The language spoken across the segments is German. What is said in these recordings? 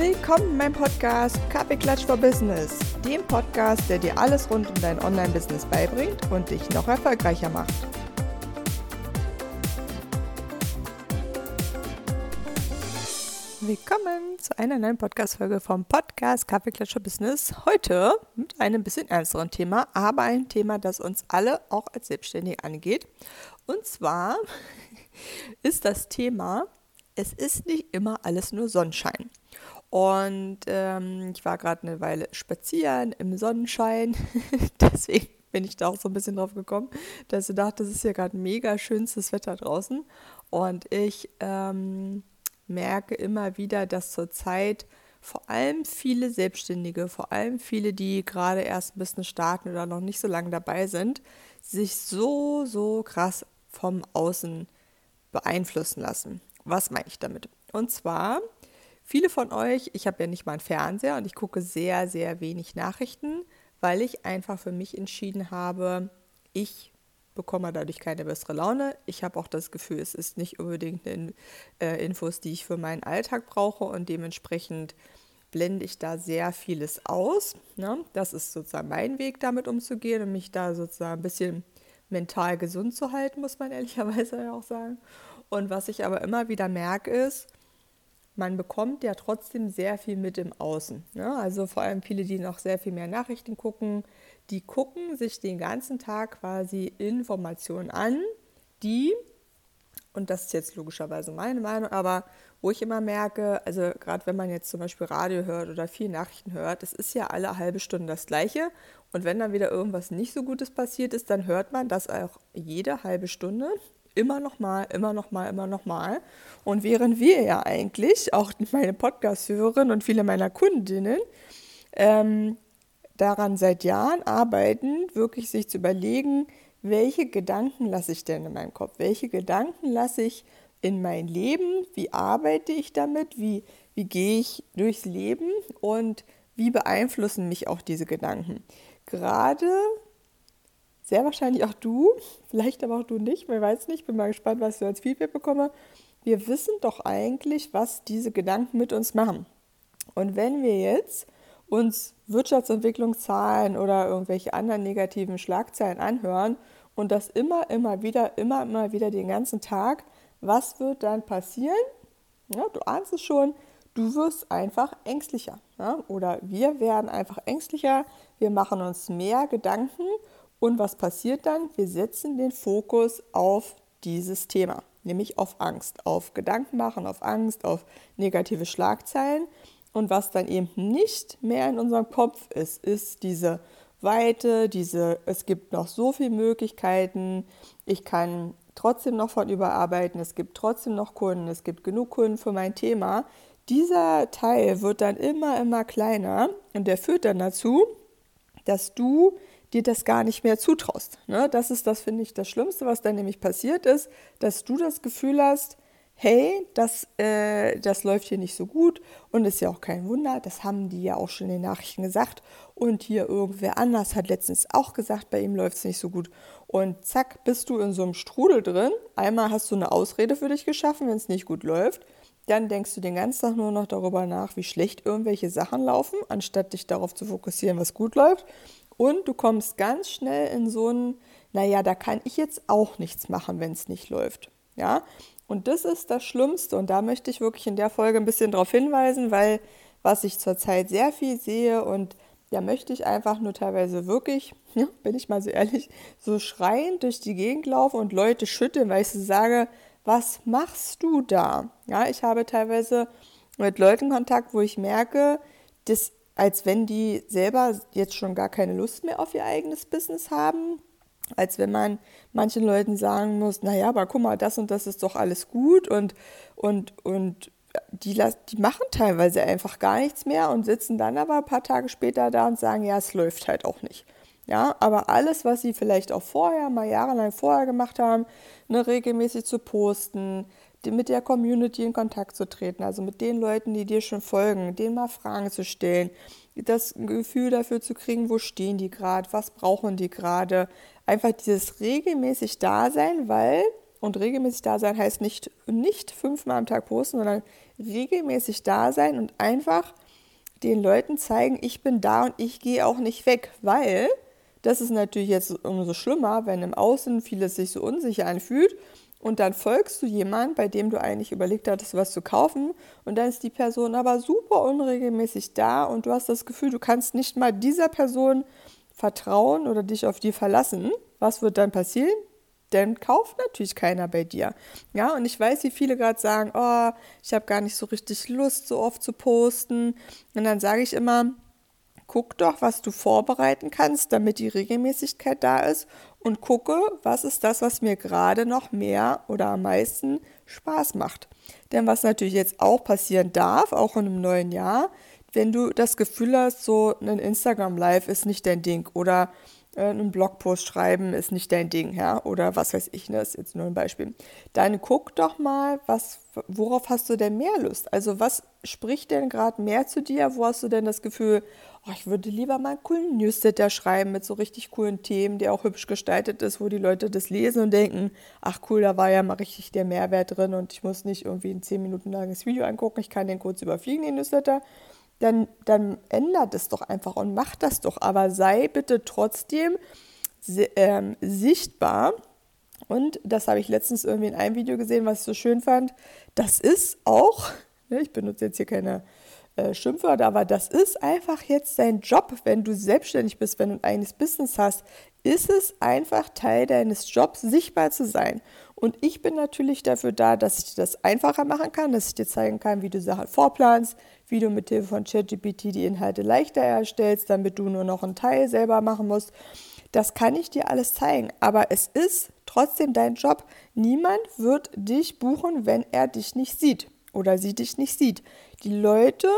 Willkommen in meinem Podcast Kaffeeklatsch for Business, dem Podcast, der dir alles rund um dein Online-Business beibringt und dich noch erfolgreicher macht. Willkommen zu einer neuen Podcast-Folge vom Podcast Kaffeeklatsch for Business. Heute mit einem bisschen ernsteren Thema, aber ein Thema, das uns alle auch als Selbstständige angeht. Und zwar ist das Thema, es ist nicht immer alles nur Sonnenschein. Und ähm, ich war gerade eine Weile spazieren im Sonnenschein. Deswegen bin ich da auch so ein bisschen drauf gekommen, dass ich dachte, das ist ja gerade mega schönstes Wetter draußen. Und ich ähm, merke immer wieder, dass zurzeit vor allem viele Selbstständige, vor allem viele, die gerade erst ein bisschen starten oder noch nicht so lange dabei sind, sich so, so krass vom Außen beeinflussen lassen. Was meine ich damit? Und zwar Viele von euch, ich habe ja nicht mal einen Fernseher und ich gucke sehr, sehr wenig Nachrichten, weil ich einfach für mich entschieden habe, ich bekomme dadurch keine bessere Laune. Ich habe auch das Gefühl, es ist nicht unbedingt in, äh, Infos, die ich für meinen Alltag brauche und dementsprechend blende ich da sehr vieles aus. Ne? Das ist sozusagen mein Weg, damit umzugehen und mich da sozusagen ein bisschen mental gesund zu halten, muss man ehrlicherweise auch sagen. Und was ich aber immer wieder merke, ist, man bekommt ja trotzdem sehr viel mit im Außen. Ne? Also vor allem viele, die noch sehr viel mehr Nachrichten gucken, die gucken sich den ganzen Tag quasi Informationen an, die, und das ist jetzt logischerweise meine Meinung, aber wo ich immer merke, also gerade wenn man jetzt zum Beispiel Radio hört oder viel Nachrichten hört, es ist ja alle halbe Stunde das Gleiche. Und wenn dann wieder irgendwas nicht so Gutes passiert ist, dann hört man das auch jede halbe Stunde immer noch mal, immer noch mal, immer noch mal. Und während wir ja eigentlich, auch meine Podcast-Hörerinnen und viele meiner Kundinnen, ähm, daran seit Jahren arbeiten, wirklich sich zu überlegen, welche Gedanken lasse ich denn in meinem Kopf? Welche Gedanken lasse ich in mein Leben? Wie arbeite ich damit? Wie, wie gehe ich durchs Leben? Und wie beeinflussen mich auch diese Gedanken? Gerade sehr wahrscheinlich auch du, vielleicht aber auch du nicht, man weiß nicht, bin mal gespannt, was ich als Feedback bekomme. Wir wissen doch eigentlich, was diese Gedanken mit uns machen. Und wenn wir jetzt uns Wirtschaftsentwicklungszahlen oder irgendwelche anderen negativen Schlagzeilen anhören und das immer, immer wieder, immer, immer wieder den ganzen Tag, was wird dann passieren? Ja, du ahnst es schon, du wirst einfach ängstlicher. Ja? Oder wir werden einfach ängstlicher, wir machen uns mehr Gedanken und was passiert dann? Wir setzen den Fokus auf dieses Thema, nämlich auf Angst, auf Gedanken machen, auf Angst, auf negative Schlagzeilen. Und was dann eben nicht mehr in unserem Kopf ist, ist diese Weite, diese, es gibt noch so viele Möglichkeiten, ich kann trotzdem noch von überarbeiten, es gibt trotzdem noch Kunden, es gibt genug Kunden für mein Thema. Dieser Teil wird dann immer, immer kleiner und der führt dann dazu, dass du dir das gar nicht mehr zutraust. Ne? Das ist das, finde ich, das Schlimmste, was dann nämlich passiert ist, dass du das Gefühl hast, hey, das, äh, das läuft hier nicht so gut und ist ja auch kein Wunder, das haben die ja auch schon in den Nachrichten gesagt und hier irgendwer anders hat letztens auch gesagt, bei ihm läuft es nicht so gut und zack, bist du in so einem Strudel drin. Einmal hast du eine Ausrede für dich geschaffen, wenn es nicht gut läuft. Dann denkst du den ganzen Tag nur noch darüber nach, wie schlecht irgendwelche Sachen laufen, anstatt dich darauf zu fokussieren, was gut läuft. Und du kommst ganz schnell in so ein, naja, da kann ich jetzt auch nichts machen, wenn es nicht läuft. Ja, und das ist das Schlimmste. Und da möchte ich wirklich in der Folge ein bisschen darauf hinweisen, weil was ich zurzeit sehr viel sehe und da möchte ich einfach nur teilweise wirklich, ja, bin ich mal so ehrlich, so schreiend durch die Gegend laufen und Leute schütteln, weil ich so sage, was machst du da? Ja, ich habe teilweise mit Leuten Kontakt, wo ich merke, das als wenn die selber jetzt schon gar keine Lust mehr auf ihr eigenes Business haben, als wenn man manchen Leuten sagen muss, naja, aber guck mal, das und das ist doch alles gut und, und, und die, die machen teilweise einfach gar nichts mehr und sitzen dann aber ein paar Tage später da und sagen, ja, es läuft halt auch nicht. Ja, aber alles, was sie vielleicht auch vorher, mal jahrelang vorher gemacht haben, ne, regelmäßig zu posten, mit der Community in Kontakt zu treten, also mit den Leuten, die dir schon folgen, denen mal Fragen zu stellen, das Gefühl dafür zu kriegen, wo stehen die gerade, was brauchen die gerade. Einfach dieses regelmäßig Dasein, weil Und regelmäßig da sein heißt nicht, nicht fünfmal am Tag posten, sondern regelmäßig da sein und einfach den Leuten zeigen, ich bin da und ich gehe auch nicht weg, weil das ist natürlich jetzt umso schlimmer, wenn im Außen vieles sich so unsicher anfühlt und dann folgst du jemand, bei dem du eigentlich überlegt hattest, was zu kaufen und dann ist die Person aber super unregelmäßig da und du hast das Gefühl, du kannst nicht mal dieser Person vertrauen oder dich auf die verlassen. Was wird dann passieren? Dann kauft natürlich keiner bei dir. Ja, und ich weiß, wie viele gerade sagen, oh, ich habe gar nicht so richtig Lust, so oft zu posten. Und dann sage ich immer, guck doch, was du vorbereiten kannst, damit die Regelmäßigkeit da ist und gucke, was ist das, was mir gerade noch mehr oder am meisten Spaß macht. Denn was natürlich jetzt auch passieren darf, auch in einem neuen Jahr, wenn du das Gefühl hast, so ein Instagram Live ist nicht dein Ding oder äh, einen Blogpost schreiben ist nicht dein Ding, ja, oder was weiß ich, ne, ist jetzt nur ein Beispiel. Dann guck doch mal, was, worauf hast du denn mehr Lust? Also was spricht denn gerade mehr zu dir? Wo hast du denn das Gefühl, oh, ich würde lieber mal einen coolen Newsletter schreiben mit so richtig coolen Themen, der auch hübsch gestaltet ist, wo die Leute das lesen und denken, ach cool, da war ja mal richtig der Mehrwert drin und ich muss nicht irgendwie ein 10 Minuten langes Video angucken, ich kann den kurz überfliegen, den Newsletter. Dann, dann ändert es doch einfach und mach das doch. Aber sei bitte trotzdem ähm, sichtbar. Und das habe ich letztens irgendwie in einem Video gesehen, was ich so schön fand. Das ist auch, ne, ich benutze jetzt hier keine äh, Schimpfwörter, aber das ist einfach jetzt dein Job, wenn du selbstständig bist, wenn du ein eigenes Business hast, ist es einfach Teil deines Jobs, sichtbar zu sein. Und ich bin natürlich dafür da, dass ich dir das einfacher machen kann, dass ich dir zeigen kann, wie du Sachen vorplanst, wie du mit Hilfe von ChatGPT die Inhalte leichter erstellst, damit du nur noch einen Teil selber machen musst. Das kann ich dir alles zeigen, aber es ist trotzdem dein Job. Niemand wird dich buchen, wenn er dich nicht sieht oder sie dich nicht sieht. Die Leute,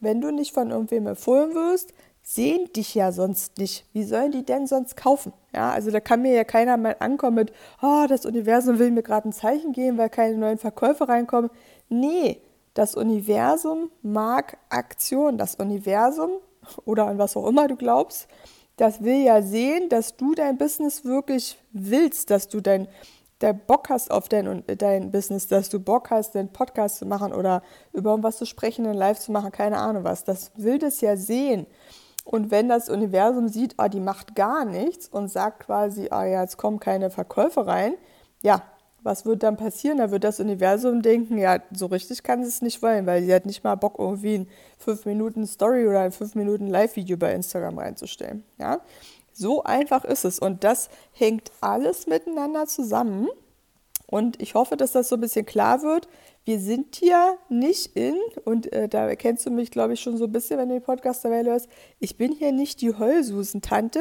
wenn du nicht von irgendwem empfohlen wirst, sehen dich ja sonst nicht. Wie sollen die denn sonst kaufen? Ja, also da kann mir ja keiner mal ankommen mit, oh, das Universum will mir gerade ein Zeichen geben, weil keine neuen Verkäufe reinkommen. Nee, das Universum mag Aktion. Das Universum oder an was auch immer du glaubst, das will ja sehen, dass du dein Business wirklich willst, dass du dein der Bock hast auf dein, dein Business, dass du Bock hast, den Podcast zu machen oder über irgendwas zu sprechen, einen Live zu machen, keine Ahnung was. Das will das ja sehen. Und wenn das Universum sieht, ah, die macht gar nichts und sagt quasi, ah ja, jetzt kommen keine Verkäufe rein, ja, was wird dann passieren? Da wird das Universum denken, ja, so richtig kann sie es nicht wollen, weil sie hat nicht mal Bock, irgendwie ein 5 Minuten Story oder ein 5 Minuten Live-Video bei Instagram reinzustellen. Ja? So einfach ist es. Und das hängt alles miteinander zusammen. Und ich hoffe, dass das so ein bisschen klar wird. Wir sind hier nicht in, und äh, da kennst du mich, glaube ich, schon so ein bisschen, wenn du den Podcast dabei hörst, ich bin hier nicht die Heulsusen-Tante.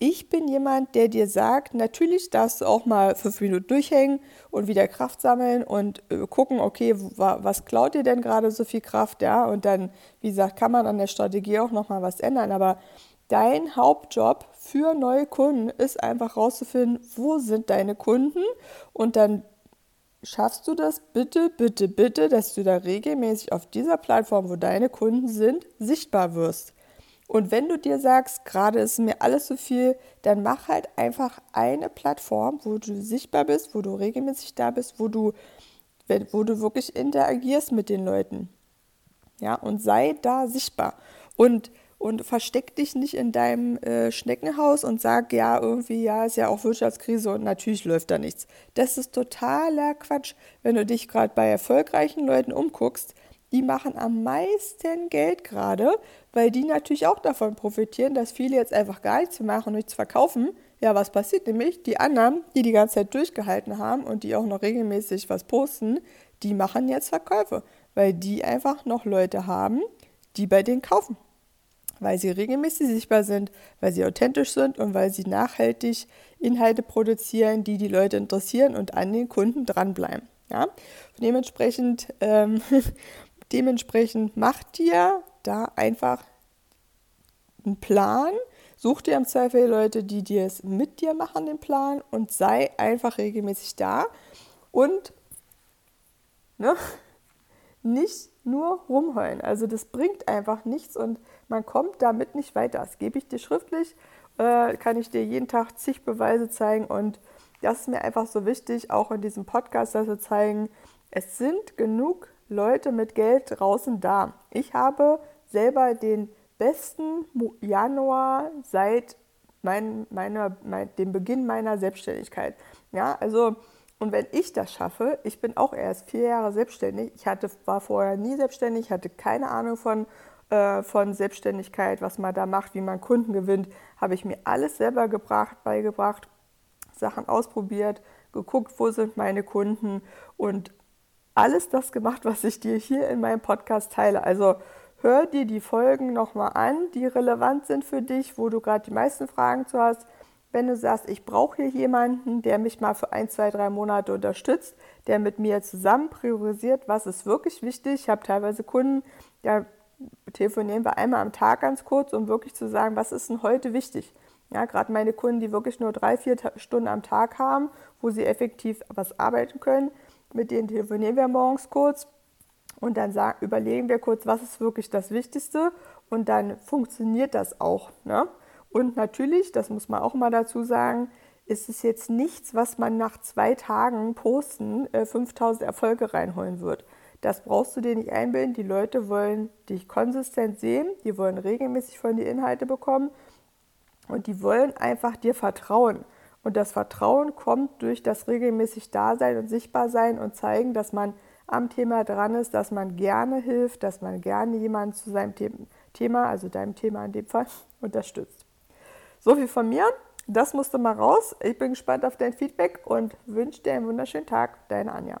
Ich bin jemand, der dir sagt, natürlich darfst du auch mal fünf Minuten durchhängen und wieder Kraft sammeln und äh, gucken, okay, was klaut dir denn gerade so viel Kraft, ja? Und dann, wie gesagt, kann man an der Strategie auch nochmal was ändern. Aber dein Hauptjob für neue Kunden ist einfach rauszufinden, wo sind deine Kunden und dann schaffst du das bitte, bitte, bitte, dass du da regelmäßig auf dieser Plattform, wo deine Kunden sind, sichtbar wirst. Und wenn du dir sagst, gerade ist mir alles zu so viel, dann mach halt einfach eine Plattform, wo du sichtbar bist, wo du regelmäßig da bist, wo du, wo du wirklich interagierst mit den Leuten. Ja, und sei da sichtbar. Und und versteck dich nicht in deinem äh, Schneckenhaus und sag, ja, irgendwie, ja, ist ja auch Wirtschaftskrise und natürlich läuft da nichts. Das ist totaler Quatsch. Wenn du dich gerade bei erfolgreichen Leuten umguckst, die machen am meisten Geld gerade, weil die natürlich auch davon profitieren, dass viele jetzt einfach gar nichts machen und nichts verkaufen. Ja, was passiert nämlich? Die anderen, die die ganze Zeit durchgehalten haben und die auch noch regelmäßig was posten, die machen jetzt Verkäufe, weil die einfach noch Leute haben, die bei denen kaufen weil sie regelmäßig sichtbar sind, weil sie authentisch sind und weil sie nachhaltig Inhalte produzieren, die die Leute interessieren und an den Kunden dranbleiben. Ja? Dementsprechend, ähm, dementsprechend macht dir da einfach einen Plan, such dir im Zweifel Leute, die dir es mit dir machen, den Plan und sei einfach regelmäßig da und ne, nicht nur rumheulen. Also das bringt einfach nichts und man kommt damit nicht weiter. Das gebe ich dir schriftlich, äh, kann ich dir jeden Tag zig Beweise zeigen und das ist mir einfach so wichtig, auch in diesem Podcast, dass wir zeigen, es sind genug Leute mit Geld draußen da. Ich habe selber den besten Januar seit mein, meiner, mein, dem Beginn meiner Selbstständigkeit. Ja, also, und wenn ich das schaffe, ich bin auch erst vier Jahre selbstständig, ich hatte, war vorher nie selbstständig, hatte keine Ahnung von, äh, von Selbstständigkeit, was man da macht, wie man Kunden gewinnt, habe ich mir alles selber gebracht, beigebracht, Sachen ausprobiert, geguckt, wo sind meine Kunden und alles das gemacht, was ich dir hier in meinem Podcast teile. Also hör dir die Folgen nochmal an, die relevant sind für dich, wo du gerade die meisten Fragen zu hast. Wenn du sagst, ich brauche hier jemanden, der mich mal für ein, zwei, drei Monate unterstützt, der mit mir zusammen priorisiert, was ist wirklich wichtig. Ich habe teilweise Kunden, da telefonieren wir einmal am Tag ganz kurz, um wirklich zu sagen, was ist denn heute wichtig. Ja, gerade meine Kunden, die wirklich nur drei, vier Stunden am Tag haben, wo sie effektiv was arbeiten können, mit denen telefonieren wir morgens kurz und dann sagen, überlegen wir kurz, was ist wirklich das Wichtigste und dann funktioniert das auch. Ne? Und natürlich, das muss man auch mal dazu sagen, ist es jetzt nichts, was man nach zwei Tagen posten äh, 5000 Erfolge reinholen wird. Das brauchst du dir nicht einbilden. Die Leute wollen dich konsistent sehen, die wollen regelmäßig von dir Inhalte bekommen und die wollen einfach dir vertrauen. Und das Vertrauen kommt durch das regelmäßig Dasein und Sichtbarsein und zeigen, dass man am Thema dran ist, dass man gerne hilft, dass man gerne jemanden zu seinem Thema, also deinem Thema in dem Fall, unterstützt. So viel von mir. Das musste mal raus. Ich bin gespannt auf dein Feedback und wünsche dir einen wunderschönen Tag. Deine Anja.